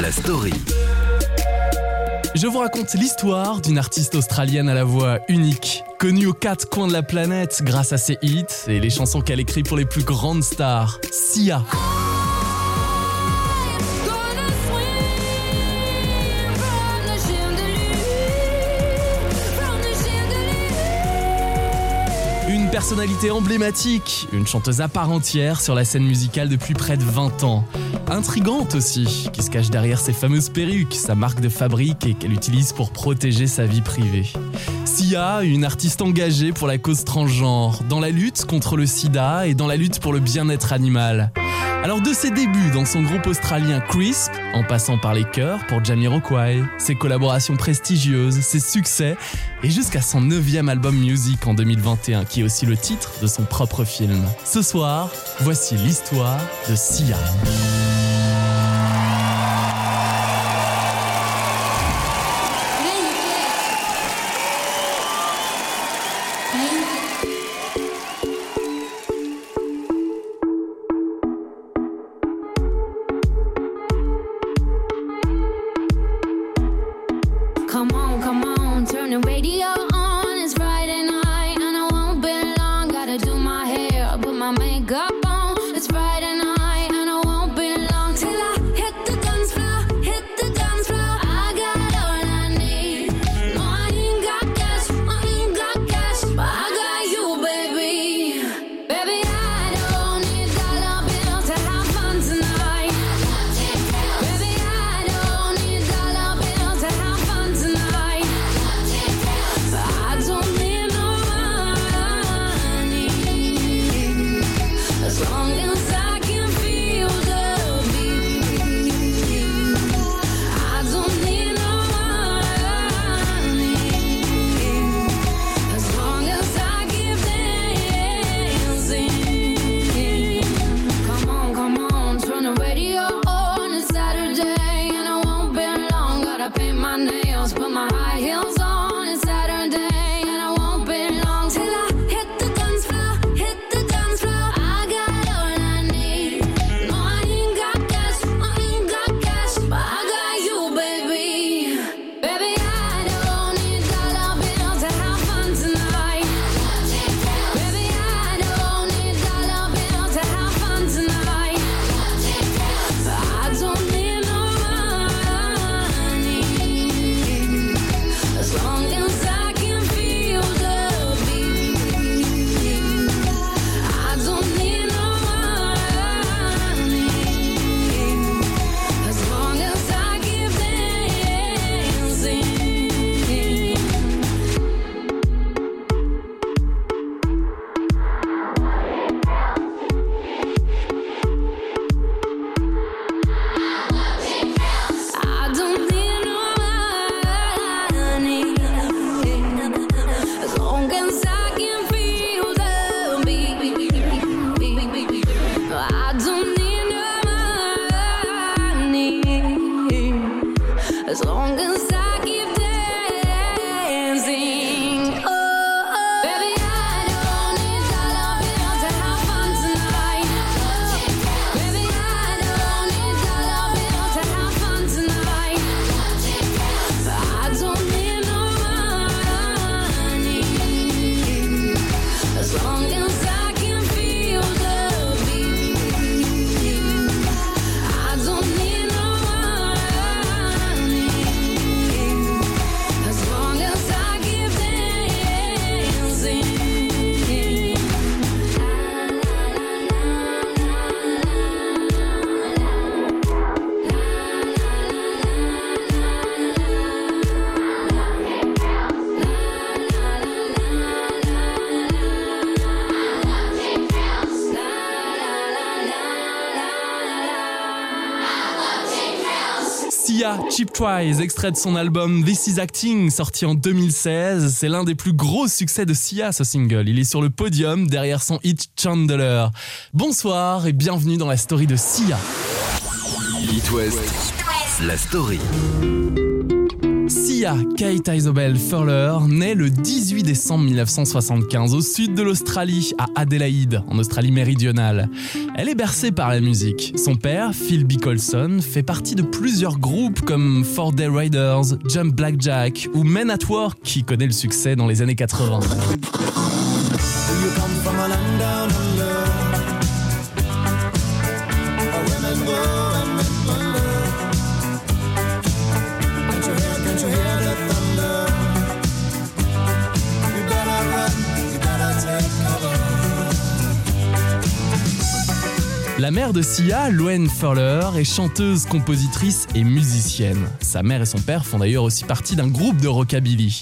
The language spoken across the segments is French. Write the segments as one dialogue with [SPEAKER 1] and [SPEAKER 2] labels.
[SPEAKER 1] la story.
[SPEAKER 2] Je vous raconte l'histoire d'une artiste australienne à la voix unique, connue aux quatre coins de la planète grâce à ses hits et les chansons qu'elle écrit pour les plus grandes stars. Sia. Une personnalité emblématique, une chanteuse à part entière sur la scène musicale depuis près de 20 ans. Intrigante aussi, qui se cache derrière ses fameuses perruques, sa marque de fabrique et qu'elle utilise pour protéger sa vie privée. Sia, une artiste engagée pour la cause transgenre, dans la lutte contre le sida et dans la lutte pour le bien-être animal. Alors de ses débuts dans son groupe australien Crisp, en passant par les chœurs pour Jamiroquai, ses collaborations prestigieuses, ses succès, et jusqu'à son neuvième album Music en 2021, qui est aussi le titre de son propre film. Ce soir, voici l'histoire de Sia. Cheap Tries, extrait de son album This Is Acting, sorti en 2016. C'est l'un des plus gros succès de Sia, ce single. Il est sur le podium derrière son hit Chandler. Bonsoir et bienvenue dans la story de Sia.
[SPEAKER 1] West, la story.
[SPEAKER 3] Sia Kate Isobel Furler naît le 18 décembre 1975 au sud de l'Australie, à Adélaïde, en Australie méridionale. Elle est bercée par la musique. Son père, Phil Bicholson, fait partie de plusieurs groupes comme Four Day Riders, Jump Blackjack ou Men at Work qui connaît le succès dans les années 80. La mère de Sia, Loen Furler, est chanteuse, compositrice et musicienne. Sa mère et son père font d'ailleurs aussi partie d'un groupe de rockabilly.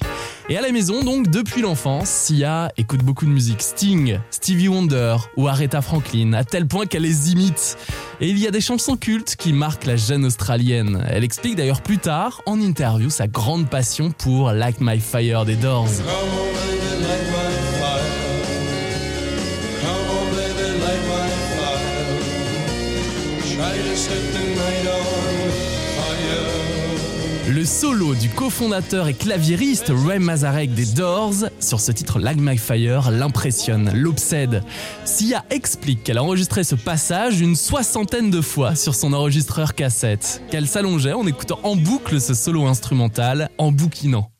[SPEAKER 3] Et à la maison, donc, depuis l'enfance, Sia écoute beaucoup de musique Sting, Stevie Wonder ou Aretha Franklin, à tel point qu'elle les imite. Et il y a des chansons cultes qui marquent la jeune Australienne. Elle explique d'ailleurs plus tard, en interview, sa grande passion pour Like My Fire des Doors. Solo du cofondateur et claviériste Ray Mazarek des Doors sur ce titre Lag My l'impressionne, l'obsède. Sia explique qu'elle a enregistré ce passage une soixantaine de fois sur son enregistreur cassette, qu'elle s'allongeait en écoutant en boucle ce solo instrumental, en bouquinant.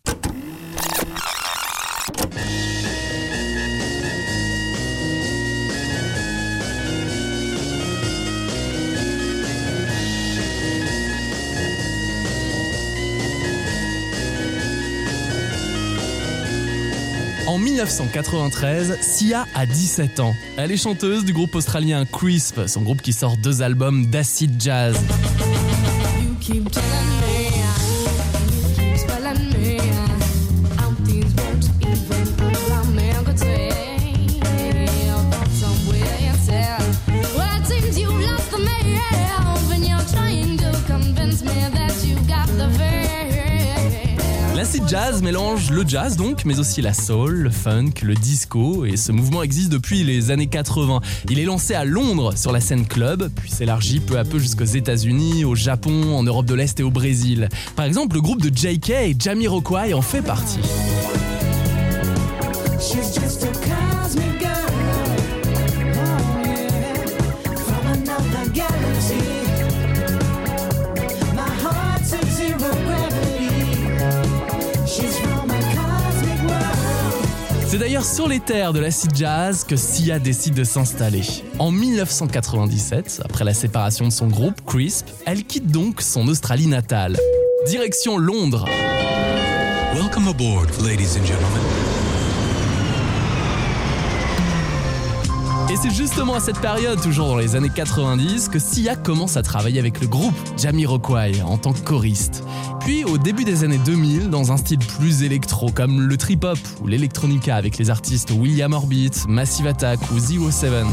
[SPEAKER 3] 1993, Sia a 17 ans. Elle est chanteuse du groupe australien Crisp, son groupe qui sort deux albums d'acid jazz. L'acid jazz mélange le jazz donc, mais aussi la soul, le funk, le disco, et ce mouvement existe depuis les années 80. Il est lancé à Londres sur la scène club, puis s'élargit peu à peu jusqu'aux États-Unis, au Japon, en Europe de l'Est et au Brésil. Par exemple, le groupe de JK et Jamiroquai en fait partie. Sur les terres de l'acid jazz que Sia décide de s'installer. En 1997, après la séparation de son groupe, Crisp, elle quitte donc son Australie natale. Direction Londres.
[SPEAKER 4] Welcome aboard, ladies and gentlemen.
[SPEAKER 3] Et c'est justement à cette période, toujours dans les années 90, que Sia commence à travailler avec le groupe Jamiroquai en tant que choriste. Puis au début des années 2000, dans un style plus électro comme le trip-hop ou l'électronica avec les artistes William Orbit, Massive Attack ou Zero Seven.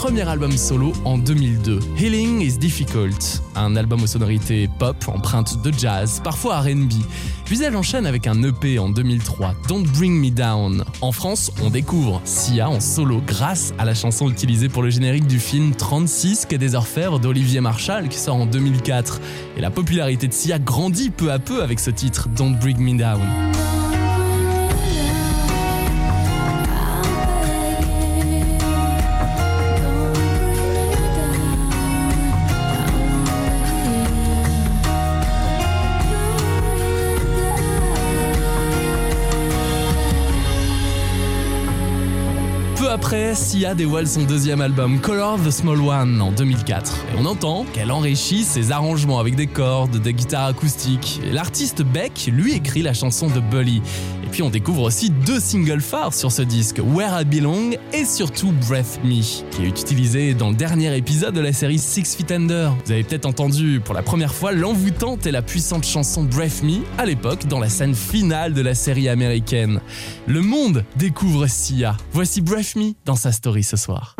[SPEAKER 3] Premier album solo en 2002, Healing is Difficult, un album aux sonorités pop, empreinte de jazz, parfois RB. Puis elle enchaîne avec un EP en 2003, Don't Bring Me Down. En France, on découvre Sia en solo grâce à la chanson utilisée pour le générique du film 36 Quai des Orfèvres d'Olivier Marshall qui sort en 2004. Et la popularité de Sia grandit peu à peu avec ce titre, Don't Bring Me Down. Après, Sia dévoile son deuxième album, Color the Small One, en 2004. Et on entend qu'elle enrichit ses arrangements avec des cordes, des guitares acoustiques. L'artiste Beck lui écrit la chanson de Bully.
[SPEAKER 2] Puis on découvre aussi deux singles phares sur ce disque, Where I Belong et surtout Breath Me, qui est utilisé dans le dernier épisode de la série Six Feet Under. Vous avez peut-être entendu pour la première fois l'envoûtante et la puissante chanson Breath Me à l'époque dans la scène finale de la série américaine. Le monde découvre Sia. Voici Breath Me dans sa story ce soir.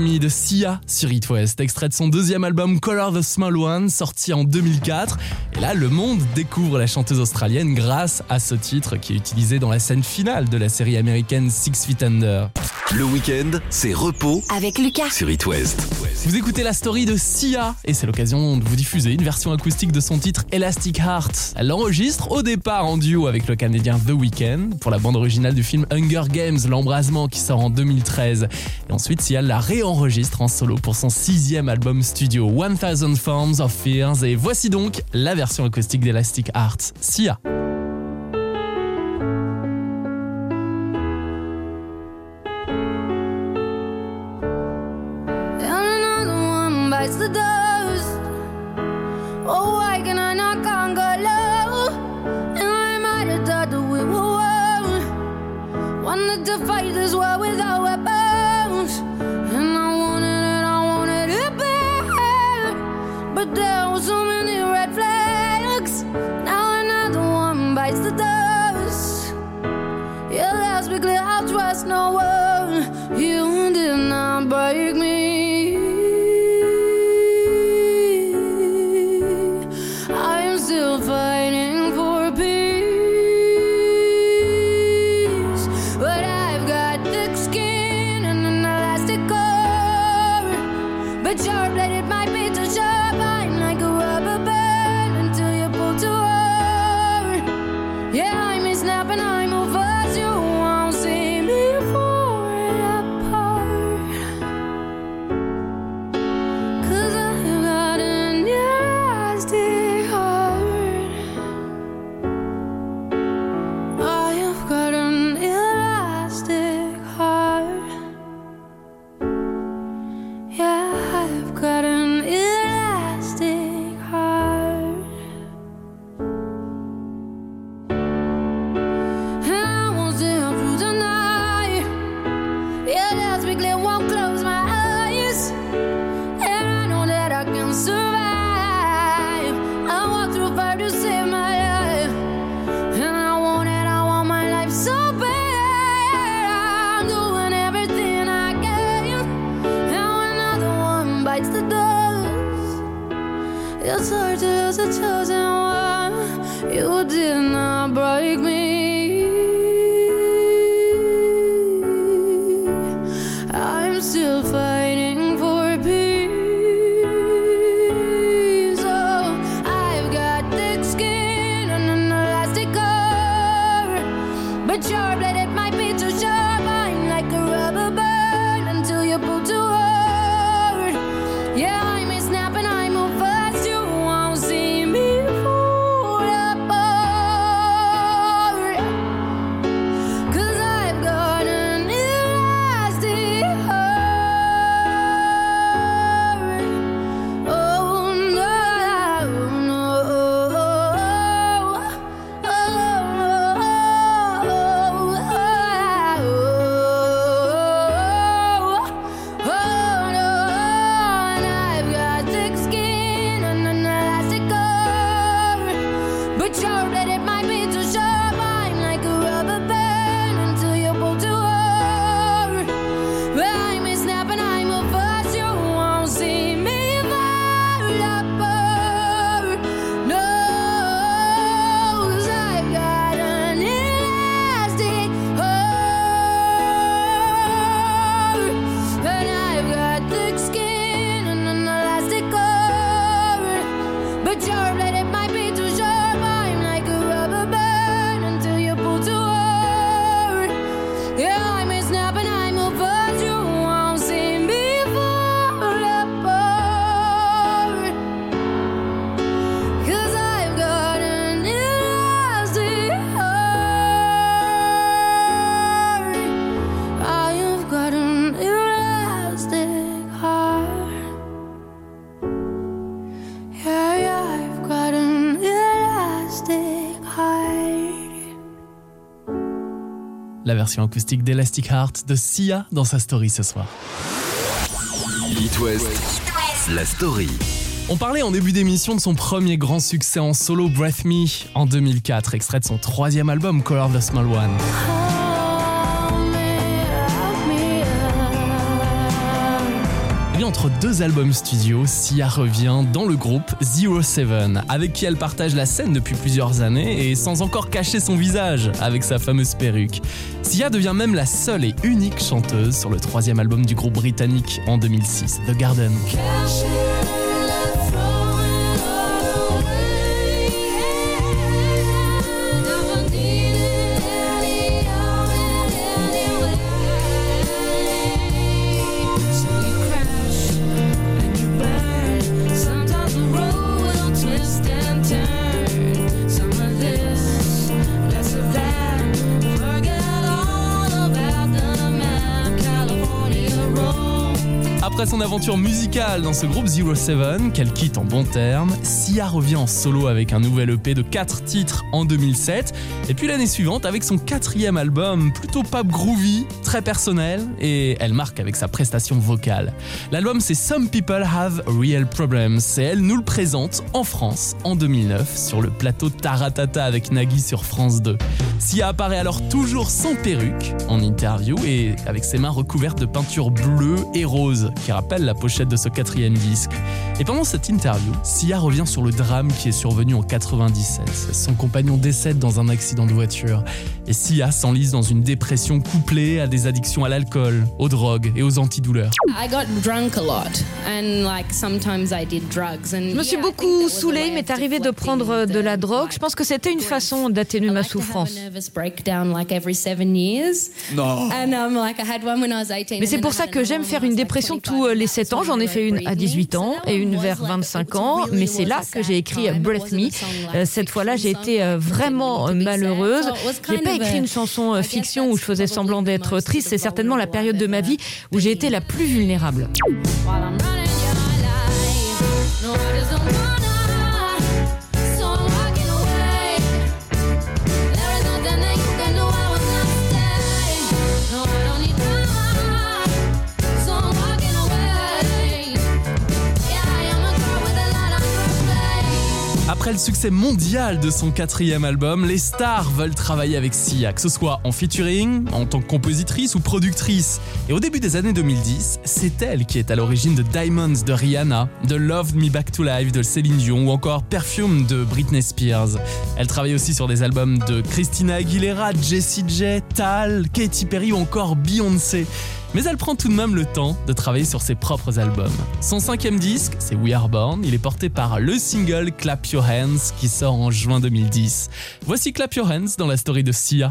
[SPEAKER 3] De Sia sur It West, extrait de son deuxième album Color the Small One, sorti en 2004. Et là, le monde découvre la chanteuse australienne grâce à ce titre qui est utilisé dans la scène finale de la série américaine Six Feet Under.
[SPEAKER 1] Le week-end, c'est repos
[SPEAKER 5] Avec Lucas.
[SPEAKER 1] sur It West.
[SPEAKER 3] Vous écoutez la story de Sia et c'est l'occasion de vous diffuser une version acoustique de son titre Elastic Heart. Elle l'enregistre au départ en duo avec le Canadien The Weeknd pour la bande originale du film Hunger Games, l'embrasement qui sort en 2013. Et ensuite Sia la réenregistre en solo pour son sixième album studio 1000 Forms of Fears et voici donc la version acoustique d'Elastic Heart. Sia.
[SPEAKER 2] Wanted to fight this war without weapons. And I wanted it, I wanted it bad. But there were so many red flags. Now another one bites the did not break me.
[SPEAKER 3] Version acoustique d'Elastic Heart de Sia dans sa story ce soir.
[SPEAKER 1] It West, la story.
[SPEAKER 3] On parlait en début d'émission de son premier grand succès en solo Breath Me en 2004, extrait de son troisième album Color the Small One. Entre deux albums studio, Sia revient dans le groupe Zero Seven, avec qui elle partage la scène depuis plusieurs années et sans encore cacher son visage avec sa fameuse perruque. Sia devient même la seule et unique chanteuse sur le troisième album du groupe britannique en 2006, The Garden. Après son aventure musicale dans ce groupe Zero Seven, qu'elle quitte en bons termes, Sia revient en solo avec un nouvel EP de 4 titres en 2007, et puis l'année suivante avec son quatrième album, plutôt pop groovy, très personnel, et elle marque avec sa prestation vocale. L'album c'est Some People Have Real Problems, et elle nous le présente en France en 2009 sur le plateau Taratata avec Nagui sur France 2. Sia apparaît alors toujours sans perruque en interview et avec ses mains recouvertes de peinture bleue et rose qui rappelle la pochette de ce quatrième disque. Et pendant cette interview, Sia revient sur le drame qui est survenu en 97. Son compagnon décède dans un accident de voiture et Sia s'enlise dans une dépression couplée à des addictions à l'alcool, aux drogues et aux antidouleurs.
[SPEAKER 5] I got drunk a lot and like sometimes I did drugs and
[SPEAKER 6] Je me suis beaucoup saoulée, il m'est arrivé de prendre de la drogue. Je pense que c'était une façon d'atténuer ma souffrance.
[SPEAKER 5] Mais
[SPEAKER 6] Mais c'est pour ça que j'aime faire une dépression tous euh, les 7 ans. J'en ai fait une à 18 ans et une vers 25 ans. Mais c'est là que j'ai écrit euh, Breath Me. Euh, Cette fois-là, j'ai été vraiment malheureuse. J'ai pas écrit une chanson fiction où je faisais semblant d'être triste. C'est certainement la période de ma vie où j'ai été la plus vulnérable.
[SPEAKER 3] Le succès mondial de son quatrième album, les stars veulent travailler avec Sia, que ce soit en featuring, en tant que compositrice ou productrice. Et au début des années 2010, c'est elle qui est à l'origine de Diamonds de Rihanna, de Love Me Back to Life de Céline Dion ou encore Perfume de Britney Spears. Elle travaille aussi sur des albums de Christina Aguilera, Jessie J, Tal, Katy Perry ou encore Beyoncé. Mais elle prend tout de même le temps de travailler sur ses propres albums. Son cinquième disque, c'est We Are Born, il est porté par le single Clap Your Hands qui sort en juin 2010. Voici Clap Your Hands dans la story de Sia.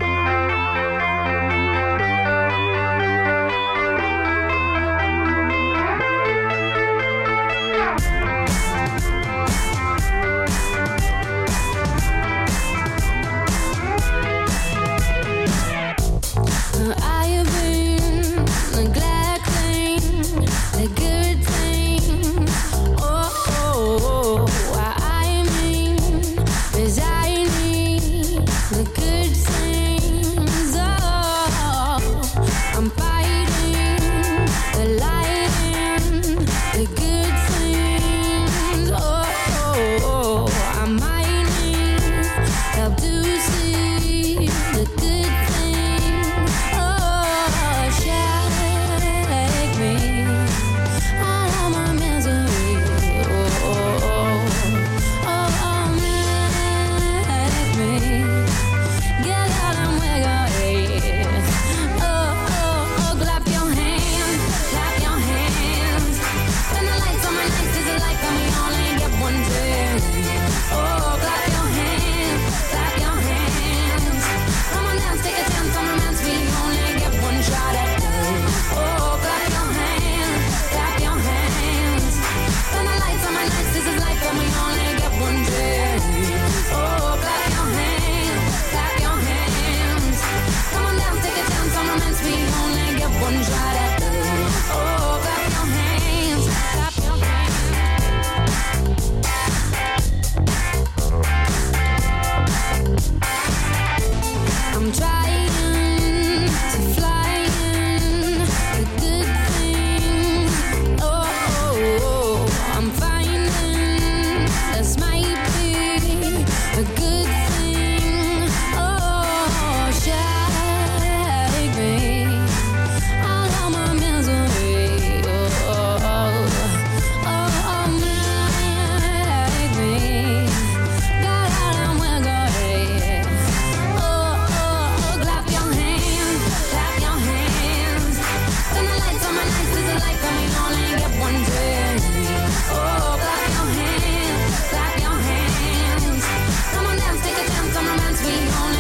[SPEAKER 2] We only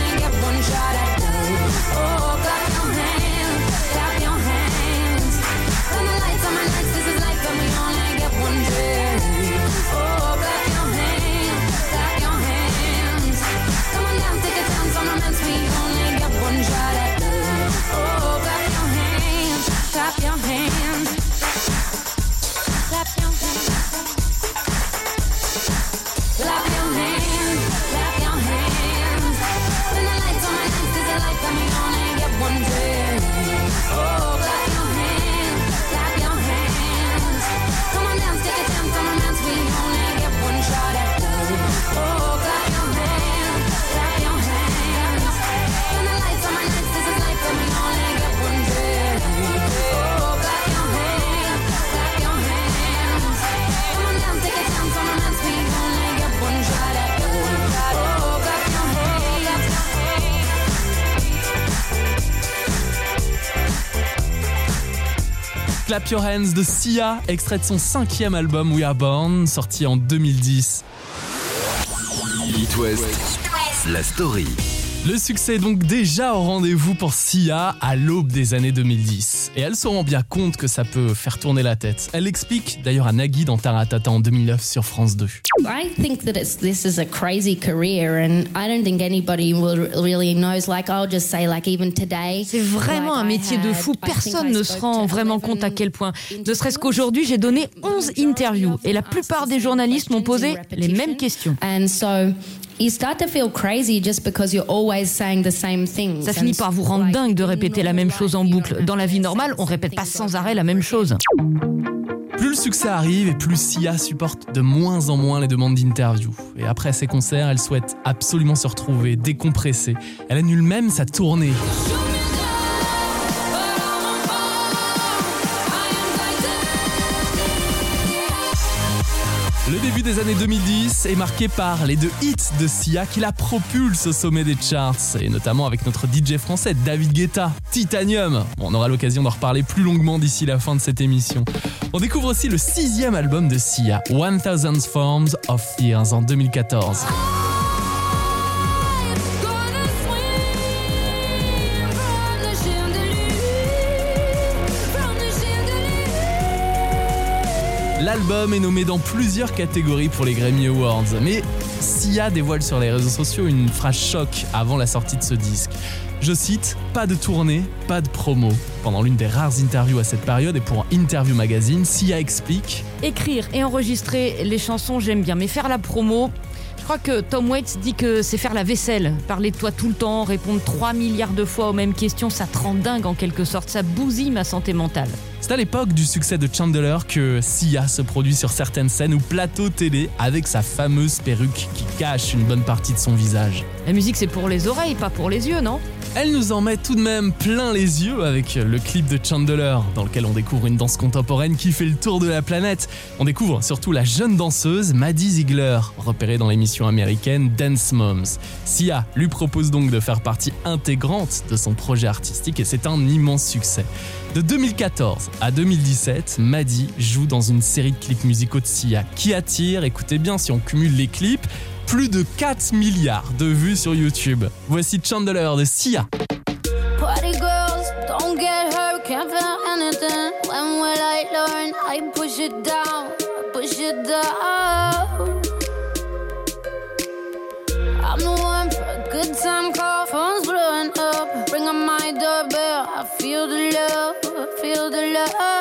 [SPEAKER 3] Clap Your Hands de Sia, extrait de son cinquième album We Are Born, sorti en 2010.
[SPEAKER 1] It West, la story.
[SPEAKER 3] Le succès est donc déjà au rendez-vous pour Sia à l'aube des années 2010. Et elle se rend bien compte que ça peut faire tourner la tête. Elle explique d'ailleurs à Nagui dans Taratata en 2009 sur France 2.
[SPEAKER 5] I think that it's this is a crazy career, and I don't think anybody will really knows. Like I'll just say, like even today,
[SPEAKER 6] C'est vraiment un métier de fou. Personne ne se rend vraiment compte à
[SPEAKER 5] 11
[SPEAKER 6] quel point. Ne serait-ce qu'aujourd'hui, j'ai donné 11 interviews et la plupart des journalistes m'ont posé les mêmes questions.
[SPEAKER 5] And so you start to feel crazy just because you're always saying the same things.
[SPEAKER 6] Ça finit par vous rendre
[SPEAKER 5] like,
[SPEAKER 6] dingue de répéter la même chose en boucle. Dans la vie normale, on
[SPEAKER 5] the
[SPEAKER 6] répète
[SPEAKER 5] same
[SPEAKER 6] pas sans
[SPEAKER 5] over
[SPEAKER 6] arrêt la
[SPEAKER 5] and
[SPEAKER 6] même
[SPEAKER 5] over
[SPEAKER 6] chose.
[SPEAKER 3] Plus le succès arrive et plus Sia supporte de moins en moins les demandes d'interview. Et après ses concerts, elle souhaite absolument se retrouver, décompresser. Elle annule même sa tournée. Des années 2010 est marqué par les deux hits de Sia qui la propulsent au sommet des charts, et notamment avec notre DJ français David Guetta, Titanium. On aura l'occasion d'en reparler plus longuement d'ici la fin de cette émission. On découvre aussi le sixième album de Sia, 1000 Forms of Fears en 2014. L'album est nommé dans plusieurs catégories pour les Grammy Awards, mais Sia dévoile sur les réseaux sociaux une phrase choc avant la sortie de ce disque. Je cite, pas de tournée, pas de promo. Pendant l'une des rares interviews à cette période et pour Interview Magazine, Sia explique
[SPEAKER 6] Écrire et enregistrer les chansons, j'aime bien, mais faire la promo. Je crois que Tom Waits dit que c'est faire la vaisselle. Parler de toi tout le temps, répondre 3 milliards de fois aux mêmes questions, ça te rend dingue en quelque sorte. Ça bousille ma santé mentale.
[SPEAKER 3] C'est à l'époque du succès de Chandler que Sia se produit sur certaines scènes ou plateaux télé avec sa fameuse perruque qui cache une bonne partie de son visage.
[SPEAKER 6] La musique, c'est pour les oreilles, pas pour les yeux, non?
[SPEAKER 3] Elle nous en met tout de même plein les yeux avec le clip de Chandler, dans lequel on découvre une danse contemporaine qui fait le tour de la planète. On découvre surtout la jeune danseuse Maddie Ziegler, repérée dans l'émission américaine Dance Moms. Sia lui propose donc de faire partie intégrante de son projet artistique et c'est un immense succès. De 2014 à 2017, Maddie joue dans une série de clips musicaux de Sia. Qui attire, écoutez bien si on cumule les clips, plus de 4 milliards de vues sur YouTube. Voici Chandler de Sia.
[SPEAKER 2] Love.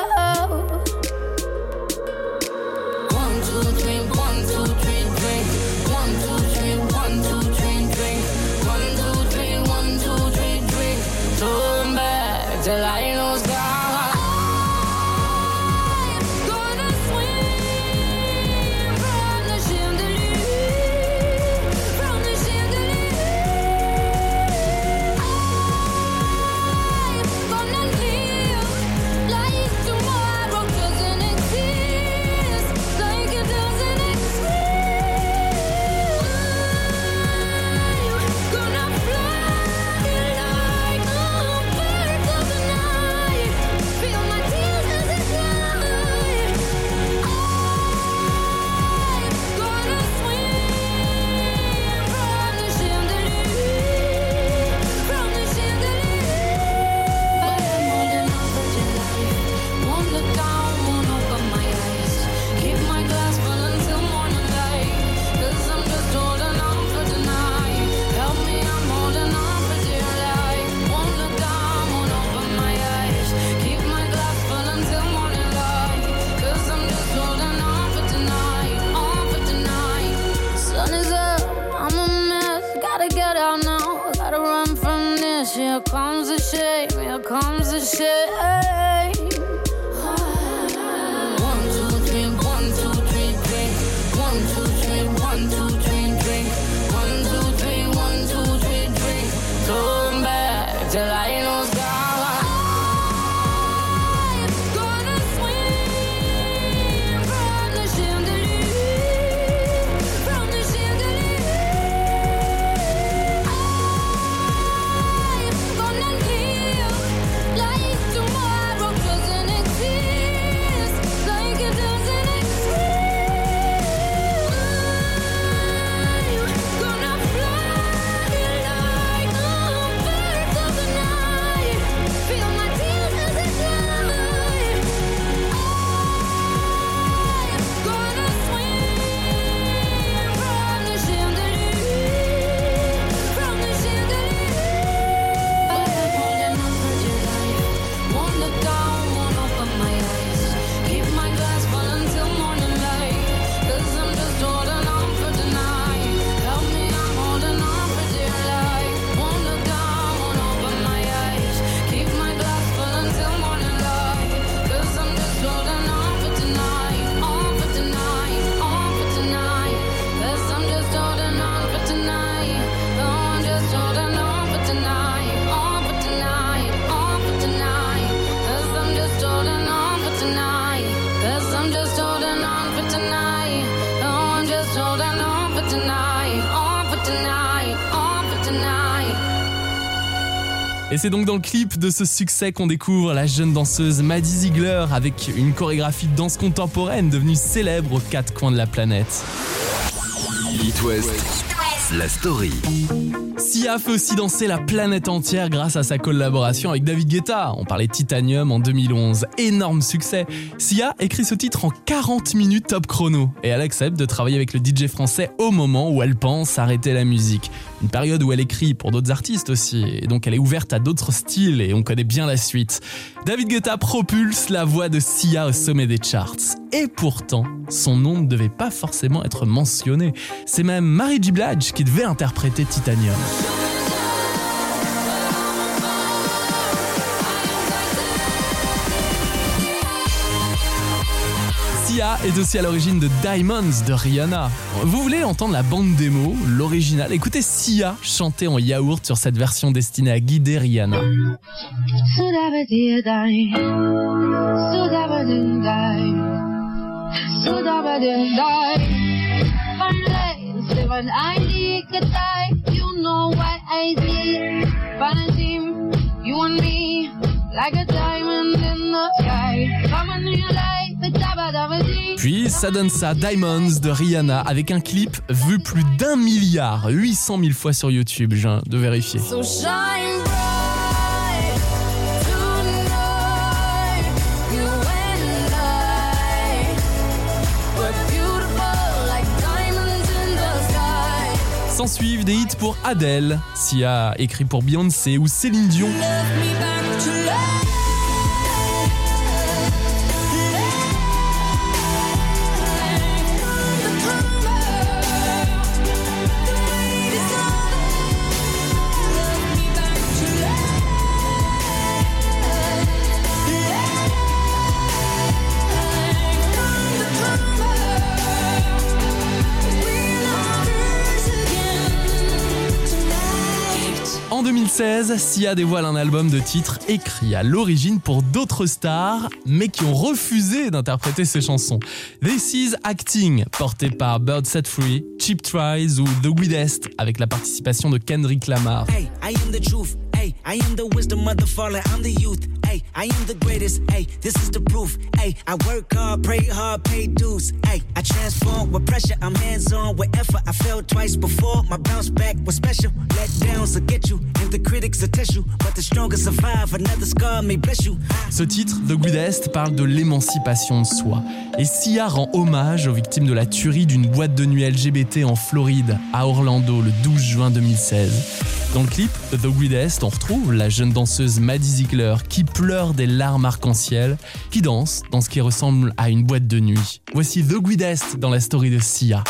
[SPEAKER 3] Et c'est donc dans le clip de ce succès qu'on découvre la jeune danseuse Maddie Ziegler avec une chorégraphie de danse contemporaine devenue célèbre aux quatre coins de la planète.
[SPEAKER 1] It West, la story.
[SPEAKER 3] Sia fait aussi danser la planète entière grâce à sa collaboration avec David Guetta. On parlait Titanium en 2011. Énorme succès. Sia écrit ce titre en 40 minutes top chrono et elle accepte de travailler avec le DJ français au moment où elle pense arrêter la musique. Une période où elle écrit pour d'autres artistes aussi et donc elle est ouverte à d'autres styles et on connaît bien la suite. David Guetta propulse la voix de Sia au sommet des charts. Et pourtant, son nom ne devait pas forcément être mentionné. C'est même Mary J. Blige qui devait interpréter Titanium. Sia est aussi à l'origine de Diamonds de Rihanna. Vous voulez entendre la bande démo, l'original? Écoutez Sia chanter en yaourt sur cette version destinée à guider Rihanna.
[SPEAKER 2] Like a
[SPEAKER 3] Puis ça donne ça, Diamonds de Rihanna, avec un clip vu plus d'un milliard, 800 000 fois sur YouTube, je viens de vérifier.
[SPEAKER 2] So.
[SPEAKER 3] S'en suivent des hits pour Adele, Sia écrit pour Beyoncé ou Céline Dion.
[SPEAKER 2] Love me back to life.
[SPEAKER 3] 2016, Sia dévoile un album de titres écrit à l'origine pour d'autres stars, mais qui ont refusé d'interpréter ses chansons. This Is Acting, porté par Bird Set Free, Cheap Tries ou The Weirdest, avec la participation de Kendrick Lamar.
[SPEAKER 7] Hey, I am the truth. Hey, I am the wisdom of the fallen. I'm the youth. Hey, I am the greatest. Hey, this is the proof. Hey, I work hard, pray hard, pay dues. Hey, I transform with pressure. I'm hands on with effort. I failed twice before. My bounce back was special. Let downs will get you, and the critics will test you. But the strongest survive. Another scar may bless you.
[SPEAKER 3] Ce titre, The Weirdest, parle de l'émancipation de soi. Et Sia rend hommage aux victimes de la tuerie d'une boîte de nuit LGBT en Floride, à Orlando, le 12 juin 2016. Dans le clip The Weirdest, on retrouve la jeune danseuse Maddie Ziegler qui pleure des larmes arc-en-ciel, qui danse dans ce qui ressemble à une boîte de nuit. Voici The Weirdest dans la story de Sia.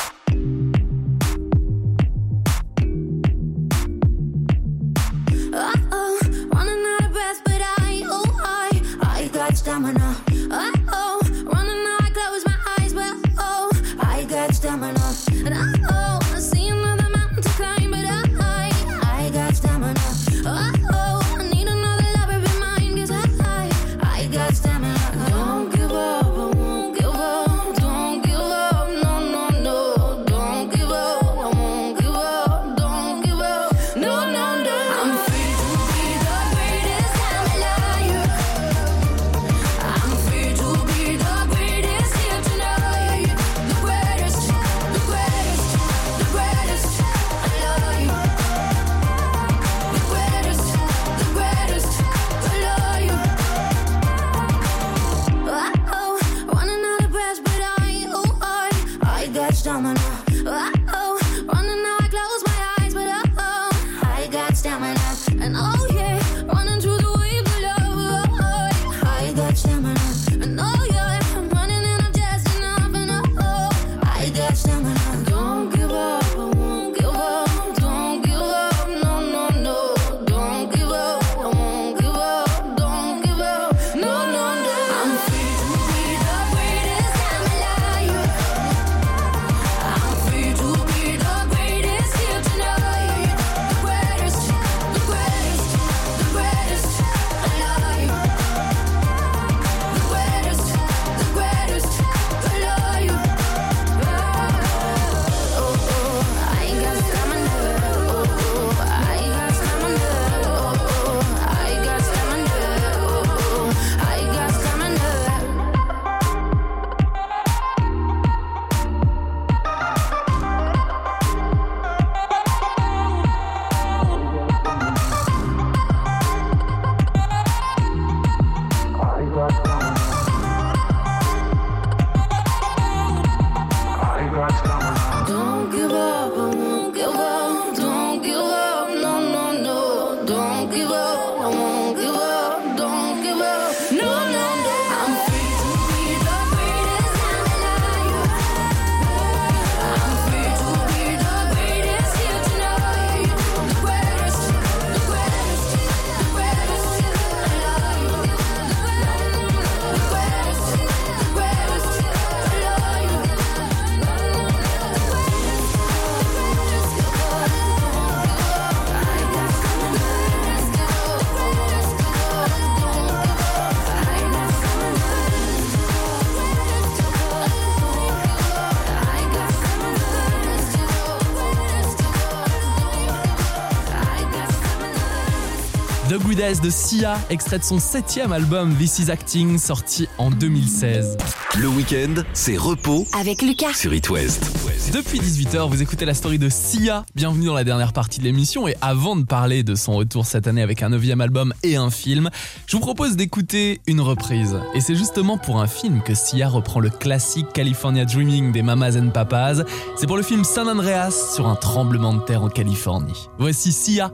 [SPEAKER 2] De Sia, extrait de son septième album This Is Acting, sorti en 2016.
[SPEAKER 1] Le week-end, c'est repos
[SPEAKER 8] Avec Lucas.
[SPEAKER 1] sur It West.
[SPEAKER 2] Depuis 18h, vous écoutez la story de Sia. Bienvenue dans la dernière partie de l'émission. Et avant de parler de son retour cette année avec un neuvième album et un film, je vous propose d'écouter une reprise. Et c'est justement pour un film que Sia reprend le classique California Dreaming des Mamas and Papas. C'est pour le film San Andreas sur un tremblement de terre en Californie. Voici Sia.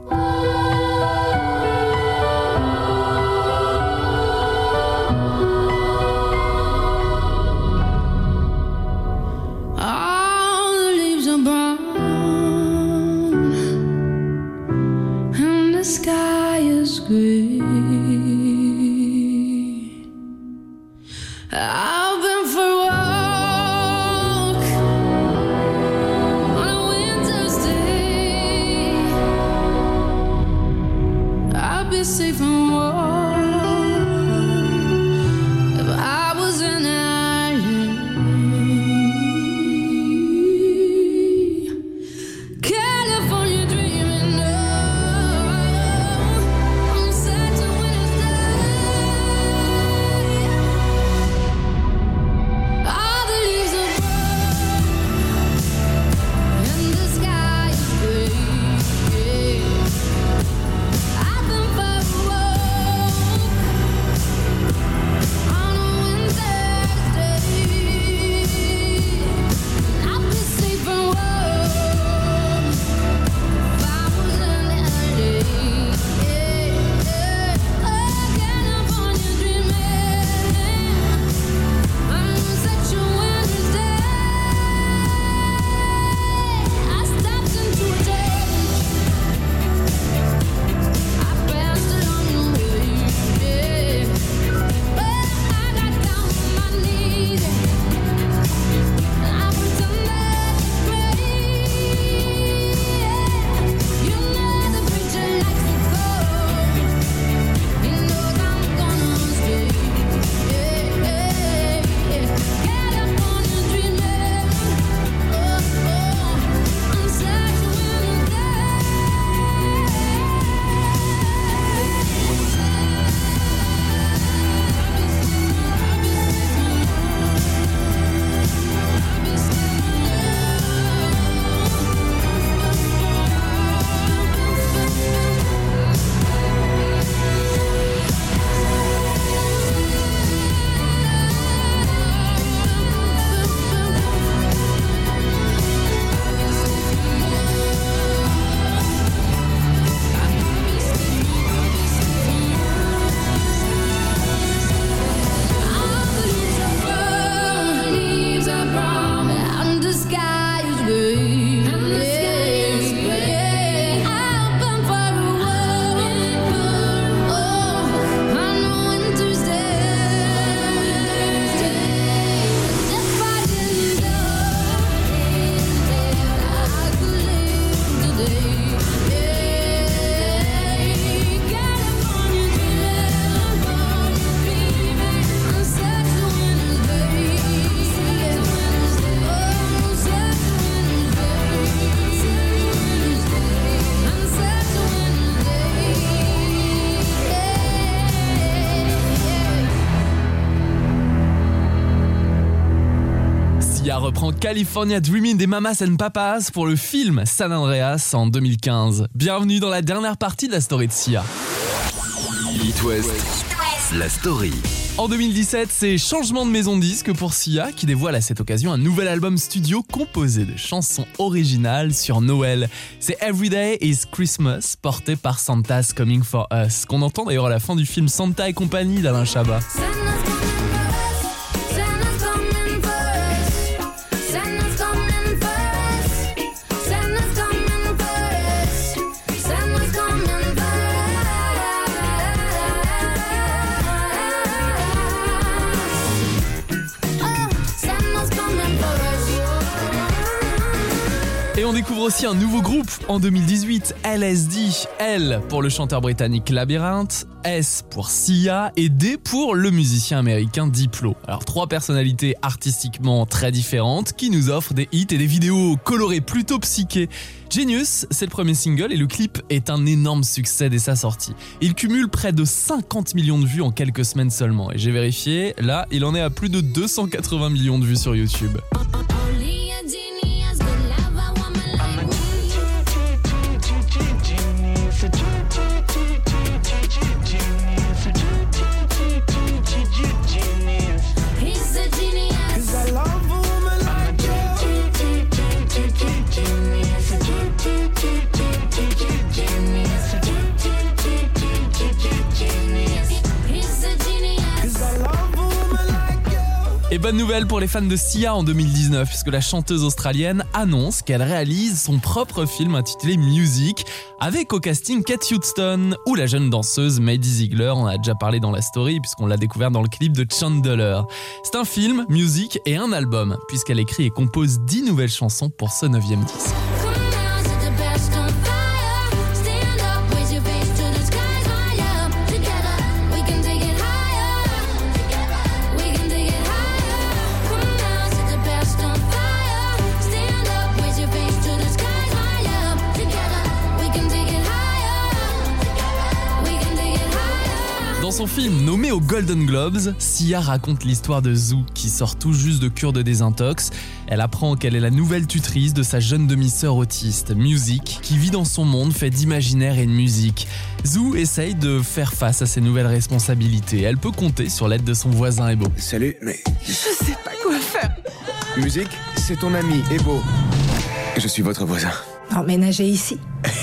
[SPEAKER 3] California Dreaming
[SPEAKER 2] des Mamas and Papas pour le film San Andreas en 2015. Bienvenue dans la dernière partie de la story de Sia.
[SPEAKER 1] It West, la story.
[SPEAKER 2] En 2017, c'est changement de maison de disque pour Sia qui dévoile à cette occasion un nouvel album studio composé de chansons originales sur Noël. C'est Everyday is Christmas porté par Santa's Coming for Us qu'on entend d'ailleurs à la fin du film Santa et compagnie d'Alain Chabat.
[SPEAKER 3] Découvre aussi un nouveau groupe en 2018, LSD. L pour le chanteur britannique Labyrinthe, S pour Sia et D pour le musicien américain Diplo. Alors trois personnalités artistiquement très différentes qui nous offrent des hits et des vidéos colorées plutôt psychées. Genius, c'est le premier single et le clip est un énorme succès dès sa sortie. Il cumule près de 50 millions de vues en quelques semaines seulement et j'ai vérifié, là il en est à plus de 280 millions de vues sur YouTube. Pour les fans de Sia en 2019, puisque la chanteuse australienne annonce qu'elle réalise son propre film intitulé Music, avec au casting Kate Houston ou la jeune danseuse Maddie Ziegler, on en a déjà parlé dans la story, puisqu'on l'a découvert dans le clip de Chandler. C'est un film, musique et un album, puisqu'elle écrit et compose 10 nouvelles chansons pour ce neuvième disque. Film nommé aux Golden Globes, Sia raconte l'histoire de Zou qui sort tout juste de cure de désintox. Elle apprend qu'elle est la nouvelle tutrice de sa jeune demi-sœur autiste, Music, qui vit dans son monde fait d'imaginaire et de musique. Zou essaye de faire face à ses nouvelles responsabilités. Elle peut compter sur l'aide de son voisin Ebo.
[SPEAKER 9] Salut, mais
[SPEAKER 8] Je sais pas quoi faire.
[SPEAKER 9] musique, c'est ton ami, Ebo. Je suis votre voisin.
[SPEAKER 8] Emménager ici.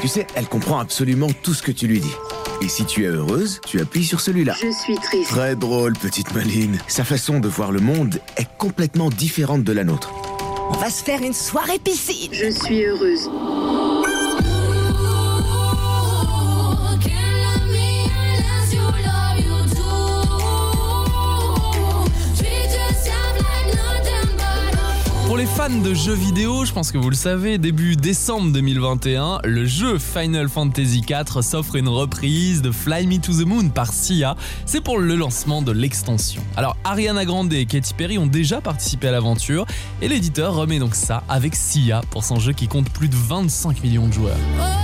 [SPEAKER 9] Tu sais, elle comprend absolument tout ce que tu lui dis. Et si tu es heureuse, tu appuies sur celui-là.
[SPEAKER 10] Je suis triste.
[SPEAKER 9] Très drôle, petite Maline. Sa façon de voir le monde est complètement différente de la nôtre.
[SPEAKER 8] On va se faire une soirée piscine.
[SPEAKER 10] Je suis heureuse.
[SPEAKER 3] Les fans de jeux vidéo, je pense que vous le savez, début décembre 2021, le jeu Final Fantasy IV s'offre une reprise de Fly Me to the Moon par Sia. C'est pour le lancement de l'extension. Alors Ariana Grande et Katy Perry ont déjà participé à l'aventure et l'éditeur remet donc ça avec Sia pour son jeu qui compte plus de 25 millions de joueurs.
[SPEAKER 2] Oh,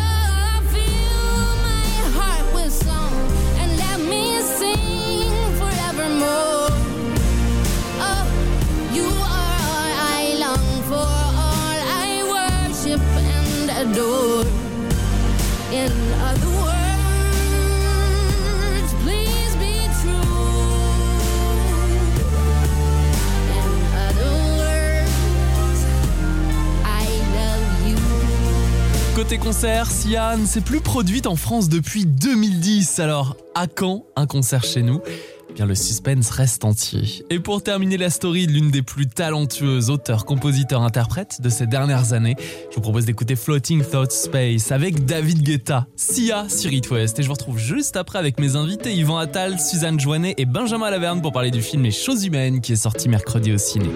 [SPEAKER 3] Côté concert, Sia ne s'est plus produite en France depuis 2010. Alors, à quand un concert chez nous? Eh Bien, le suspense reste entier. Et pour terminer la story de l'une des plus talentueuses auteurs, compositeurs, interprètes de ces dernières années, je vous propose d'écouter Floating Thought Space avec David Guetta, Sia sur It West. Et je vous retrouve juste après avec mes invités Yvan Attal, Suzanne Joannet et Benjamin Laverne pour parler du film Les Choses Humaines qui est sorti mercredi au ciné.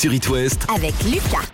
[SPEAKER 1] Sur It West
[SPEAKER 8] Avec Lucas.